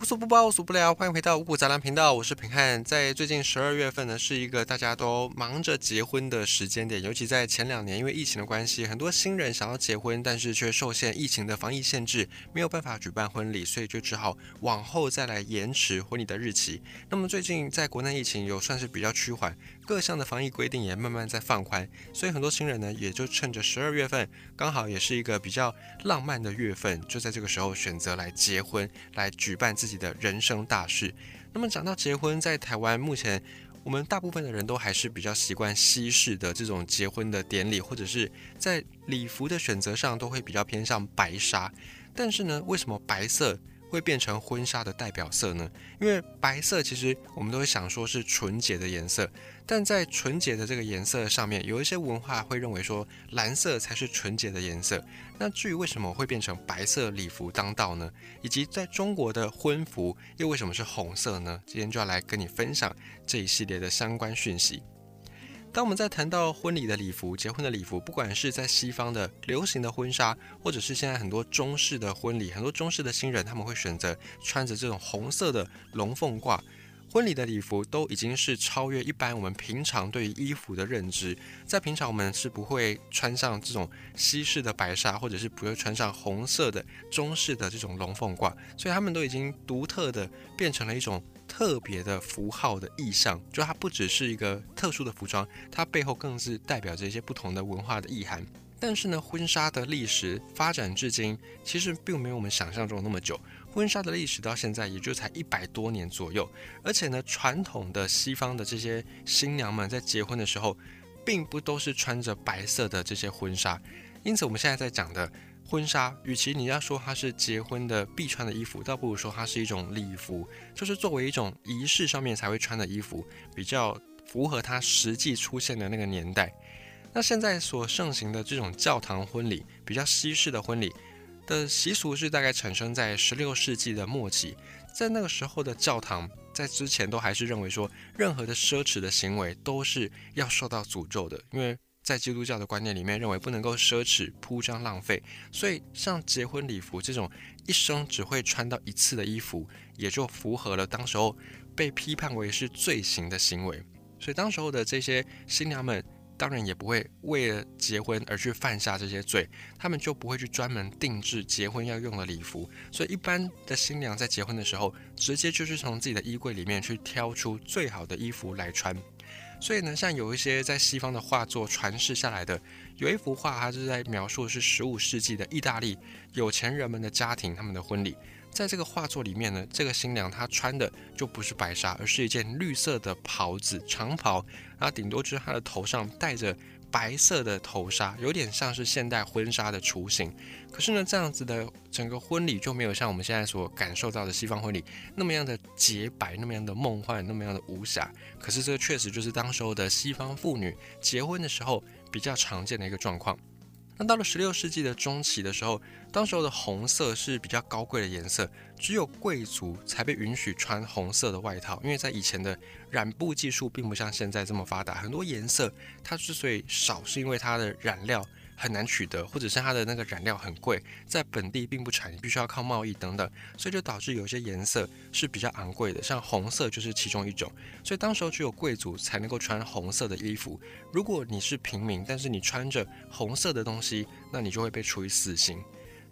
无所不包，无所不聊，欢迎回到五谷杂粮频道，我是平汉。在最近十二月份呢，是一个大家都忙着结婚的时间点，尤其在前两年，因为疫情的关系，很多新人想要结婚，但是却受限疫情的防疫限制，没有办法举办婚礼，所以就只好往后再来延迟婚礼的日期。那么最近在国内疫情有算是比较趋缓，各项的防疫规定也慢慢在放宽，所以很多新人呢，也就趁着十二月份，刚好也是一个比较浪漫的月份，就在这个时候选择来结婚，来举办自己。的人生大事。那么讲到结婚，在台湾目前，我们大部分的人都还是比较习惯西式的这种结婚的典礼，或者是在礼服的选择上都会比较偏向白纱。但是呢，为什么白色？会变成婚纱的代表色呢？因为白色其实我们都会想说是纯洁的颜色，但在纯洁的这个颜色上面，有一些文化会认为说蓝色才是纯洁的颜色。那至于为什么会变成白色礼服当道呢？以及在中国的婚服又为什么是红色呢？今天就要来跟你分享这一系列的相关讯息。当我们在谈到婚礼的礼服、结婚的礼服，不管是在西方的流行的婚纱，或者是现在很多中式的婚礼，很多中式的新人他们会选择穿着这种红色的龙凤褂。婚礼的礼服都已经是超越一般我们平常对于衣服的认知，在平常我们是不会穿上这种西式的白纱，或者是不会穿上红色的中式的这种龙凤褂，所以他们都已经独特的变成了一种特别的符号的意象，就它不只是一个特殊的服装，它背后更是代表着一些不同的文化的意涵。但是呢，婚纱的历史发展至今，其实并没有我们想象中那么久。婚纱的历史到现在也就才一百多年左右，而且呢，传统的西方的这些新娘们在结婚的时候，并不都是穿着白色的这些婚纱。因此，我们现在在讲的婚纱，与其你要说它是结婚的必穿的衣服，倒不如说它是一种礼服，就是作为一种仪式上面才会穿的衣服，比较符合它实际出现的那个年代。那现在所盛行的这种教堂婚礼，比较西式的婚礼。的习俗是大概产生在十六世纪的末期，在那个时候的教堂，在之前都还是认为说，任何的奢侈的行为都是要受到诅咒的，因为在基督教的观念里面，认为不能够奢侈、铺张、浪费，所以像结婚礼服这种一生只会穿到一次的衣服，也就符合了当时候被批判为是罪行的行为，所以当时候的这些新娘们。当然也不会为了结婚而去犯下这些罪，他们就不会去专门定制结婚要用的礼服。所以一般的新娘在结婚的时候，直接就是从自己的衣柜里面去挑出最好的衣服来穿。所以呢，像有一些在西方的画作传世下来的，有一幅画，它是在描述是十五世纪的意大利有钱人们的家庭他们的婚礼。在这个画作里面呢，这个新娘她穿的就不是白纱，而是一件绿色的袍子长袍，然后顶多就是她的头上戴着白色的头纱，有点像是现代婚纱的雏形。可是呢，这样子的整个婚礼就没有像我们现在所感受到的西方婚礼那么样的洁白，那么样的梦幻，那么样的无瑕。可是这个确实就是当时候的西方妇女结婚的时候比较常见的一个状况。那到了十六世纪的中期的时候，当时候的红色是比较高贵的颜色，只有贵族才被允许穿红色的外套，因为在以前的染布技术并不像现在这么发达，很多颜色它之所以少，是因为它的染料。很难取得，或者是它的那个染料很贵，在本地并不产，必须要靠贸易等等，所以就导致有些颜色是比较昂贵的，像红色就是其中一种。所以当时候只有贵族才能够穿红色的衣服，如果你是平民，但是你穿着红色的东西，那你就会被处以死刑。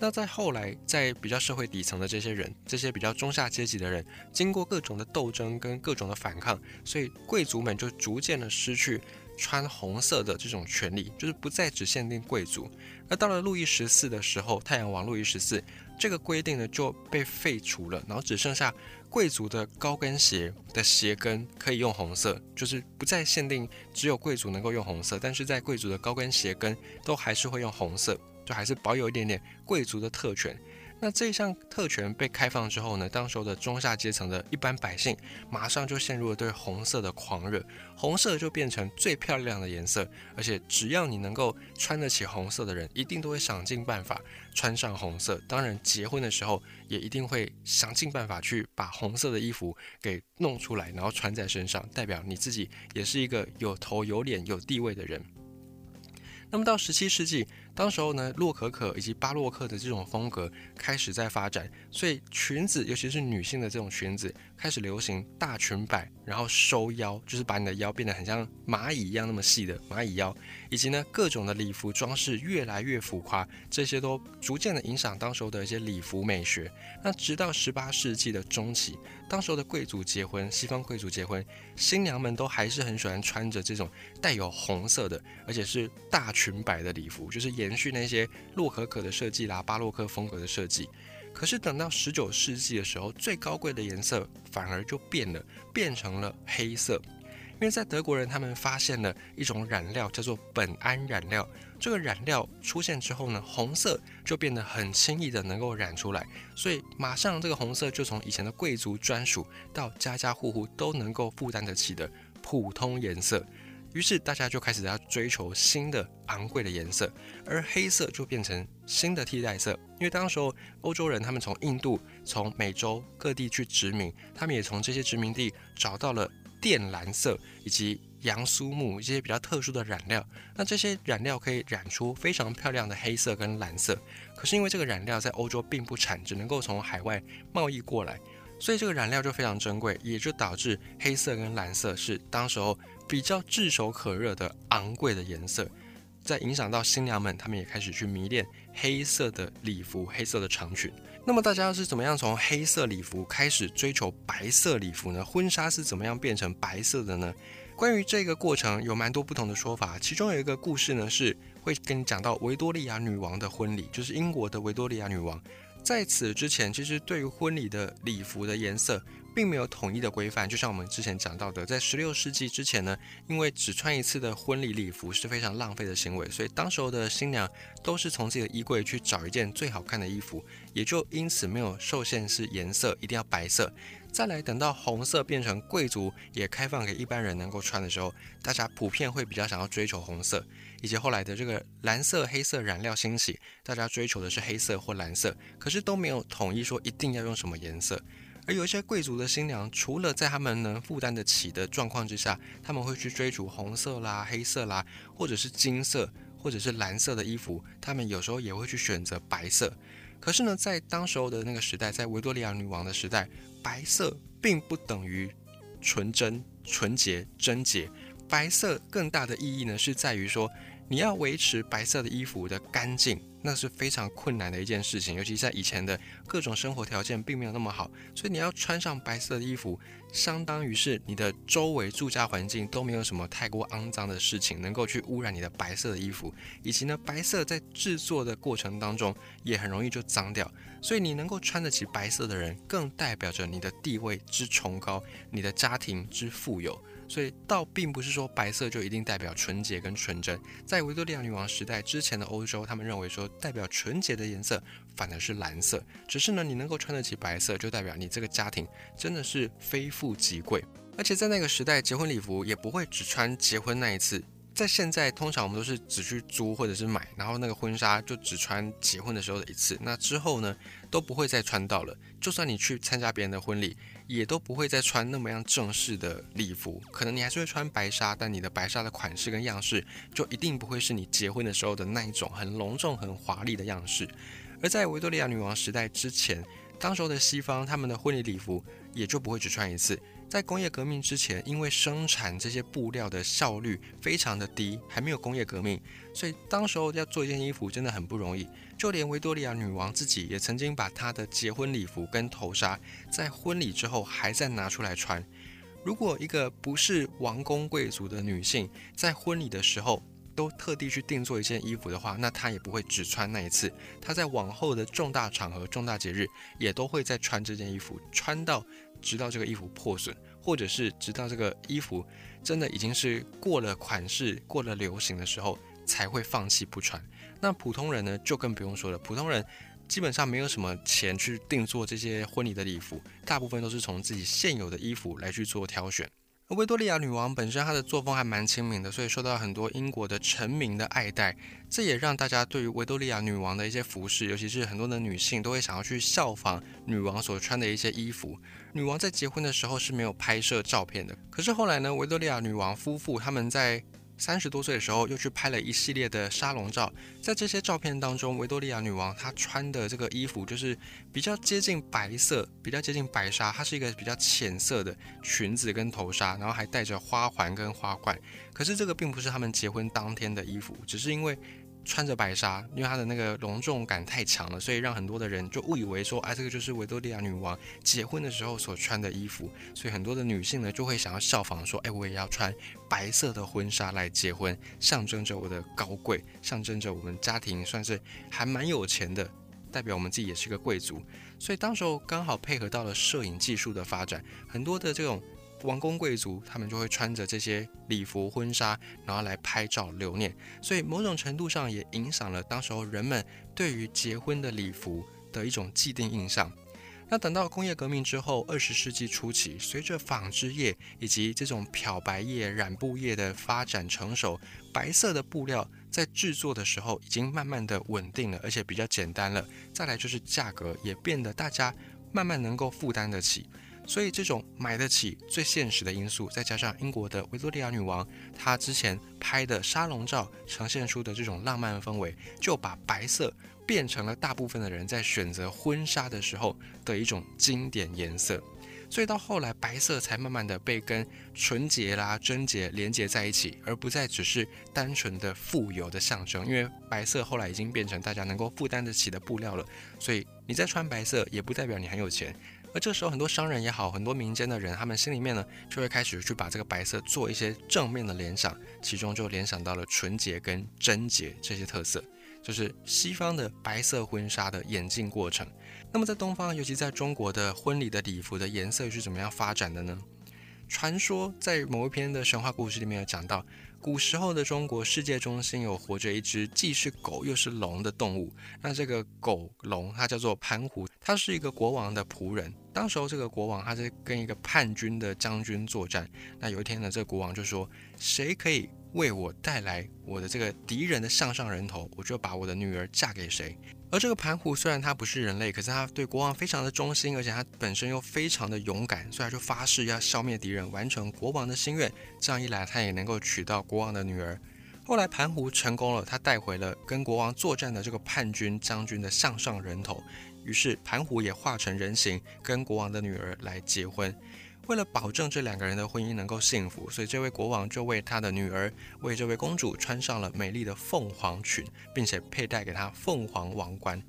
那在后来，在比较社会底层的这些人，这些比较中下阶级的人，经过各种的斗争跟各种的反抗，所以贵族们就逐渐的失去。穿红色的这种权利，就是不再只限定贵族。而到了路易十四的时候，太阳王路易十四这个规定呢就被废除了，然后只剩下贵族的高跟鞋的鞋跟可以用红色，就是不再限定只有贵族能够用红色，但是在贵族的高跟鞋跟都还是会用红色，就还是保有一点点贵族的特权。那这一项特权被开放之后呢，当时的中下阶层的一般百姓马上就陷入了对红色的狂热，红色就变成最漂亮的颜色，而且只要你能够穿得起红色的人，一定都会想尽办法穿上红色。当然，结婚的时候也一定会想尽办法去把红色的衣服给弄出来，然后穿在身上，代表你自己也是一个有头有脸有地位的人。那么到十七世纪，当时候呢，洛可可以及巴洛克的这种风格开始在发展，所以裙子，尤其是女性的这种裙子，开始流行大裙摆，然后收腰，就是把你的腰变得很像蚂蚁一样那么细的蚂蚁腰，以及呢各种的礼服装饰越来越浮夸，这些都逐渐的影响当时候的一些礼服美学。那直到十八世纪的中期，当时候的贵族结婚，西方贵族结婚，新娘们都还是很喜欢穿着这种带有红色的，而且是大裙摆的礼服，就是延续那些洛可可的设计啦，巴洛克风格的设计。可是等到十九世纪的时候，最高贵的颜色反而就变了，变成了黑色。因为在德国人他们发现了一种染料叫做苯胺染料，这个染料出现之后呢，红色就变得很轻易的能够染出来，所以马上这个红色就从以前的贵族专属到家家户户都能够负担得起的普通颜色。于是大家就开始要追求新的昂贵的颜色，而黑色就变成新的替代色。因为当时候欧洲人他们从印度、从美洲各地去殖民，他们也从这些殖民地找到了靛蓝色以及杨苏木一些比较特殊的染料。那这些染料可以染出非常漂亮的黑色跟蓝色。可是因为这个染料在欧洲并不产，只能够从海外贸易过来，所以这个染料就非常珍贵，也就导致黑色跟蓝色是当时候。比较炙手可热的昂贵的颜色，在影响到新娘们，她们也开始去迷恋黑色的礼服、黑色的长裙。那么大家是怎么样从黑色礼服开始追求白色礼服呢？婚纱是怎么样变成白色的呢？关于这个过程有蛮多不同的说法，其中有一个故事呢是会跟你讲到维多利亚女王的婚礼，就是英国的维多利亚女王。在此之前，其实对于婚礼的礼服的颜色。并没有统一的规范，就像我们之前讲到的，在十六世纪之前呢，因为只穿一次的婚礼礼服是非常浪费的行为，所以当时候的新娘都是从自己的衣柜去找一件最好看的衣服，也就因此没有受限是颜色一定要白色。再来等到红色变成贵族也开放给一般人能够穿的时候，大家普遍会比较想要追求红色，以及后来的这个蓝色、黑色染料兴起，大家追求的是黑色或蓝色，可是都没有统一说一定要用什么颜色。而有一些贵族的新娘，除了在他们能负担得起的状况之下，他们会去追逐红色啦、黑色啦，或者是金色，或者是蓝色的衣服。他们有时候也会去选择白色。可是呢，在当时候的那个时代，在维多利亚女王的时代，白色并不等于纯真、纯洁、贞洁。白色更大的意义呢，是在于说。你要维持白色的衣服的干净，那是非常困难的一件事情，尤其在以前的各种生活条件并没有那么好，所以你要穿上白色的衣服，相当于是你的周围住家环境都没有什么太过肮脏的事情能够去污染你的白色的衣服，以及呢，白色在制作的过程当中也很容易就脏掉，所以你能够穿得起白色的人，更代表着你的地位之崇高，你的家庭之富有。所以倒并不是说白色就一定代表纯洁跟纯真，在维多利亚女王时代之前的欧洲，他们认为说代表纯洁的颜色反而是蓝色。只是呢，你能够穿得起白色，就代表你这个家庭真的是非富即贵。而且在那个时代，结婚礼服也不会只穿结婚那一次。在现在，通常我们都是只去租或者是买，然后那个婚纱就只穿结婚的时候的一次。那之后呢，都不会再穿到了。就算你去参加别人的婚礼，也都不会再穿那么样正式的礼服。可能你还是会穿白纱，但你的白纱的款式跟样式，就一定不会是你结婚的时候的那一种很隆重、很华丽的样式。而在维多利亚女王时代之前，当时候的西方，他们的婚礼礼服也就不会只穿一次。在工业革命之前，因为生产这些布料的效率非常的低，还没有工业革命，所以当时候要做一件衣服真的很不容易。就连维多利亚女王自己也曾经把她的结婚礼服跟头纱在婚礼之后还在拿出来穿。如果一个不是王公贵族的女性在婚礼的时候都特地去定做一件衣服的话，那她也不会只穿那一次，她在往后的重大场合、重大节日也都会再穿这件衣服，穿到。直到这个衣服破损，或者是直到这个衣服真的已经是过了款式、过了流行的时候，才会放弃不穿。那普通人呢，就更不用说了。普通人基本上没有什么钱去定做这些婚礼的礼服，大部分都是从自己现有的衣服来去做挑选。维多利亚女王本身她的作风还蛮亲民的，所以受到很多英国的臣民的爱戴。这也让大家对于维多利亚女王的一些服饰，尤其是很多的女性都会想要去效仿女王所穿的一些衣服。女王在结婚的时候是没有拍摄照片的，可是后来呢，维多利亚女王夫妇他们在三十多岁的时候又去拍了一系列的沙龙照，在这些照片当中，维多利亚女王她穿的这个衣服就是比较接近白色，比较接近白纱，它是一个比较浅色的裙子跟头纱，然后还带着花环跟花冠。可是这个并不是他们结婚当天的衣服，只是因为。穿着白纱，因为它的那个隆重感太强了，所以让很多的人就误以为说，哎，这个就是维多利亚女王结婚的时候所穿的衣服。所以很多的女性呢，就会想要效仿，说，哎，我也要穿白色的婚纱来结婚，象征着我的高贵，象征着我们家庭算是还蛮有钱的，代表我们自己也是个贵族。所以当时候刚好配合到了摄影技术的发展，很多的这种。王公贵族他们就会穿着这些礼服婚纱，然后来拍照留念，所以某种程度上也影响了当时候人们对于结婚的礼服的一种既定印象。那等到工业革命之后，二十世纪初期，随着纺织业以及这种漂白业、染布业的发展成熟，白色的布料在制作的时候已经慢慢的稳定了，而且比较简单了。再来就是价格也变得大家慢慢能够负担得起。所以这种买得起最现实的因素，再加上英国的维多利亚女王，她之前拍的沙龙照呈现出的这种浪漫氛围，就把白色变成了大部分的人在选择婚纱的时候的一种经典颜色。所以到后来，白色才慢慢的被跟纯洁啦、贞洁连接在一起，而不再只是单纯的富有的象征。因为白色后来已经变成大家能够负担得起的布料了，所以你在穿白色也不代表你很有钱。而这时候，很多商人也好，很多民间的人，他们心里面呢，就会开始去把这个白色做一些正面的联想，其中就联想到了纯洁跟贞洁这些特色，就是西方的白色婚纱的演进过程。那么在东方，尤其在中国的婚礼的礼服的颜色是怎么样发展的呢？传说在某一篇的神话故事里面有讲到。古时候的中国世界中心有活着一只既是狗又是龙的动物，那这个狗龙它叫做盘虎，它是一个国王的仆人。当时候这个国王他在跟一个叛军的将军作战，那有一天呢，这个国王就说：“谁可以为我带来我的这个敌人的项上人头，我就把我的女儿嫁给谁。”而这个盘虎虽然它不是人类，可是它对国王非常的忠心，而且它本身又非常的勇敢，所以就发誓要消灭敌人，完成国王的心愿。这样一来，他也能够娶到国王的女儿。后来盘虎成功了，他带回了跟国王作战的这个叛军将军的项上人头，于是盘虎也化成人形，跟国王的女儿来结婚。为了保证这两个人的婚姻能够幸福，所以这位国王就为他的女儿，为这位公主穿上了美丽的凤凰裙，并且佩戴给她凤凰王冠。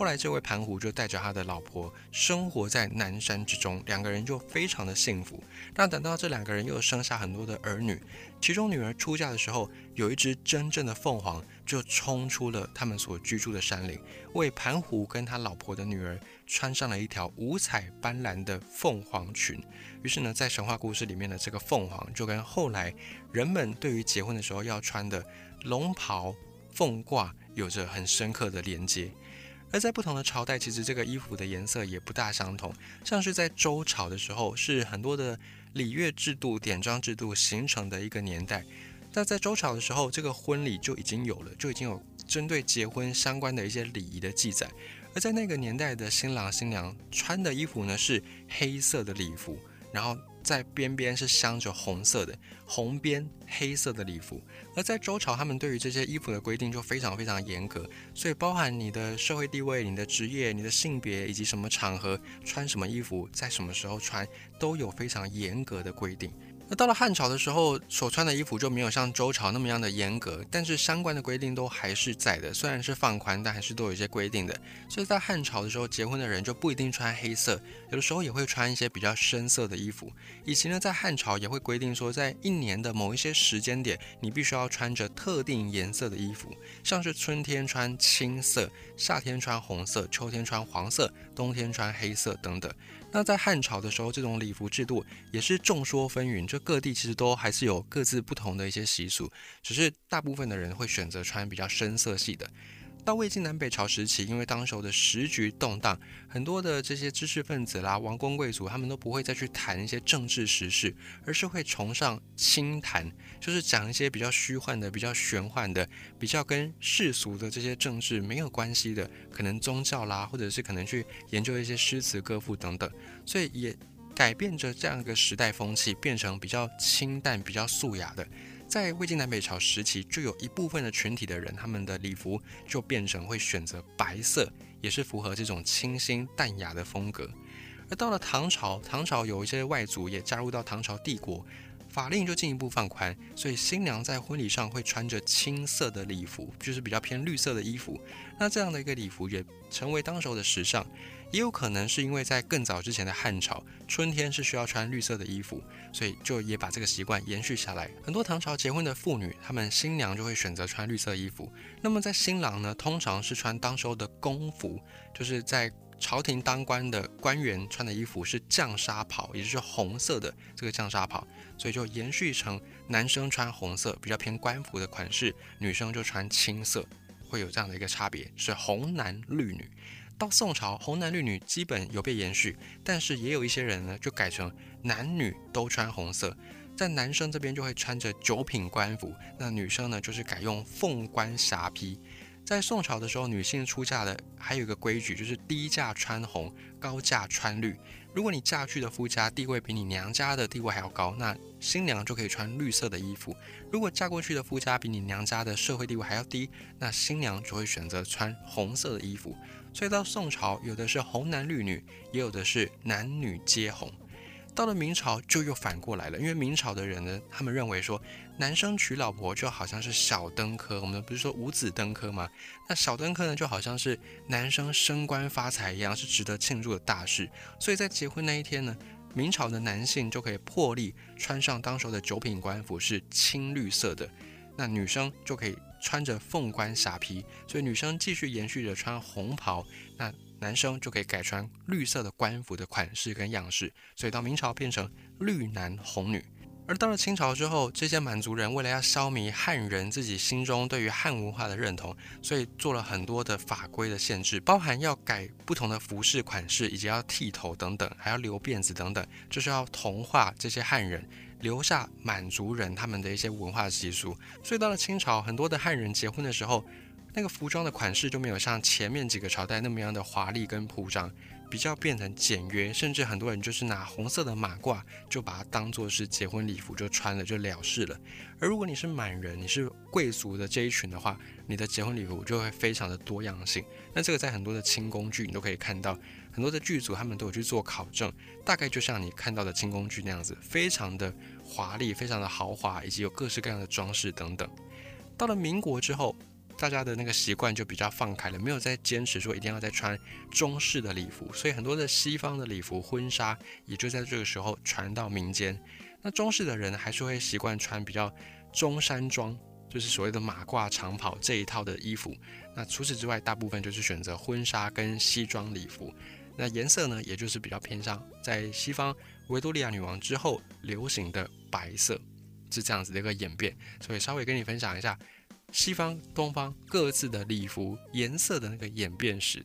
后来，这位盘虎就带着他的老婆生活在南山之中，两个人就非常的幸福。那等到这两个人又生下很多的儿女，其中女儿出嫁的时候，有一只真正的凤凰就冲出了他们所居住的山林，为盘虎跟他老婆的女儿穿上了一条五彩斑斓的凤凰裙。于是呢，在神话故事里面的这个凤凰，就跟后来人们对于结婚的时候要穿的龙袍凤褂有着很深刻的连接。而在不同的朝代，其实这个衣服的颜色也不大相同。像是在周朝的时候，是很多的礼乐制度、典章制度形成的一个年代。那在周朝的时候，这个婚礼就已经有了，就已经有针对结婚相关的一些礼仪的记载。而在那个年代的新郎新娘穿的衣服呢，是黑色的礼服，然后。在边边是镶着红色的红边黑色的礼服，而在周朝，他们对于这些衣服的规定就非常非常严格，所以包含你的社会地位、你的职业、你的性别以及什么场合穿什么衣服，在什么时候穿，都有非常严格的规定。那到了汉朝的时候，所穿的衣服就没有像周朝那么样的严格，但是相关的规定都还是在的。虽然是放宽，但还是都有一些规定的。所以在汉朝的时候，结婚的人就不一定穿黑色，有的时候也会穿一些比较深色的衣服。以及呢，在汉朝也会规定说，在一年的某一些时间点，你必须要穿着特定颜色的衣服，像是春天穿青色，夏天穿红色，秋天穿黄色，冬天穿黑色等等。那在汉朝的时候，这种礼服制度也是众说纷纭，就各地其实都还是有各自不同的一些习俗，只是大部分的人会选择穿比较深色系的。到魏晋南北朝时期，因为当时候的时局动荡，很多的这些知识分子啦、王公贵族，他们都不会再去谈一些政治时事，而是会崇尚清谈，就是讲一些比较虚幻的、比较玄幻的、比较跟世俗的这些政治没有关系的，可能宗教啦，或者是可能去研究一些诗词歌赋等等，所以也改变着这样一个时代风气，变成比较清淡、比较素雅的。在魏晋南北朝时期，就有一部分的群体的人，他们的礼服就变成会选择白色，也是符合这种清新淡雅的风格。而到了唐朝，唐朝有一些外族也加入到唐朝帝国。法令就进一步放宽，所以新娘在婚礼上会穿着青色的礼服，就是比较偏绿色的衣服。那这样的一个礼服也成为当时的时尚，也有可能是因为在更早之前的汉朝，春天是需要穿绿色的衣服，所以就也把这个习惯延续下来。很多唐朝结婚的妇女，她们新娘就会选择穿绿色衣服。那么在新郎呢，通常是穿当时候的宫服，就是在。朝廷当官的官员穿的衣服是绛纱袍，也就是红色的这个绛纱袍，所以就延续成男生穿红色比较偏官服的款式，女生就穿青色，会有这样的一个差别，是红男绿女。到宋朝，红男绿女基本有被延续，但是也有一些人呢就改成男女都穿红色，在男生这边就会穿着九品官服，那女生呢就是改用凤冠霞帔。在宋朝的时候，女性出嫁的还有一个规矩，就是低嫁穿红，高嫁穿绿。如果你嫁去的夫家地位比你娘家的地位还要高，那新娘就可以穿绿色的衣服；如果嫁过去的夫家比你娘家的社会地位还要低，那新娘就会选择穿红色的衣服。所以到宋朝，有的是红男绿女，也有的是男女皆红。到了明朝就又反过来了，因为明朝的人呢，他们认为说，男生娶老婆就好像是小登科，我们不是说五子登科吗？那小登科呢，就好像是男生升官发财一样，是值得庆祝的大事。所以在结婚那一天呢，明朝的男性就可以破例穿上当时的九品官服，是青绿色的，那女生就可以穿着凤冠霞帔，所以女生继续延续着穿红袍，那。男生就可以改穿绿色的官服的款式跟样式，所以到明朝变成绿男红女。而到了清朝之后，这些满族人为了要消弭汉人自己心中对于汉文化的认同，所以做了很多的法规的限制，包含要改不同的服饰款式，以及要剃头等等，还要留辫子等等，就是要同化这些汉人，留下满族人他们的一些文化习俗。所以到了清朝，很多的汉人结婚的时候。那个服装的款式就没有像前面几个朝代那么样的华丽跟铺张，比较变成简约，甚至很多人就是拿红色的马褂，就把它当做是结婚礼服就穿了就了事了。而如果你是满人，你是贵族的这一群的话，你的结婚礼服就会非常的多样性。那这个在很多的清宫剧你都可以看到，很多的剧组他们都有去做考证，大概就像你看到的清宫剧那样子，非常的华丽，非常的豪华，以及有各式各样的装饰等等。到了民国之后。大家的那个习惯就比较放开了，没有再坚持说一定要再穿中式的礼服，所以很多的西方的礼服婚纱也就在这个时候传到民间。那中式的人还是会习惯穿比较中山装，就是所谓的马褂长袍这一套的衣服。那除此之外，大部分就是选择婚纱跟西装礼服。那颜色呢，也就是比较偏向在西方维多利亚女王之后流行的白色，是这样子的一个演变。所以稍微跟你分享一下。西方、东方各自的礼服颜色的那个演变史。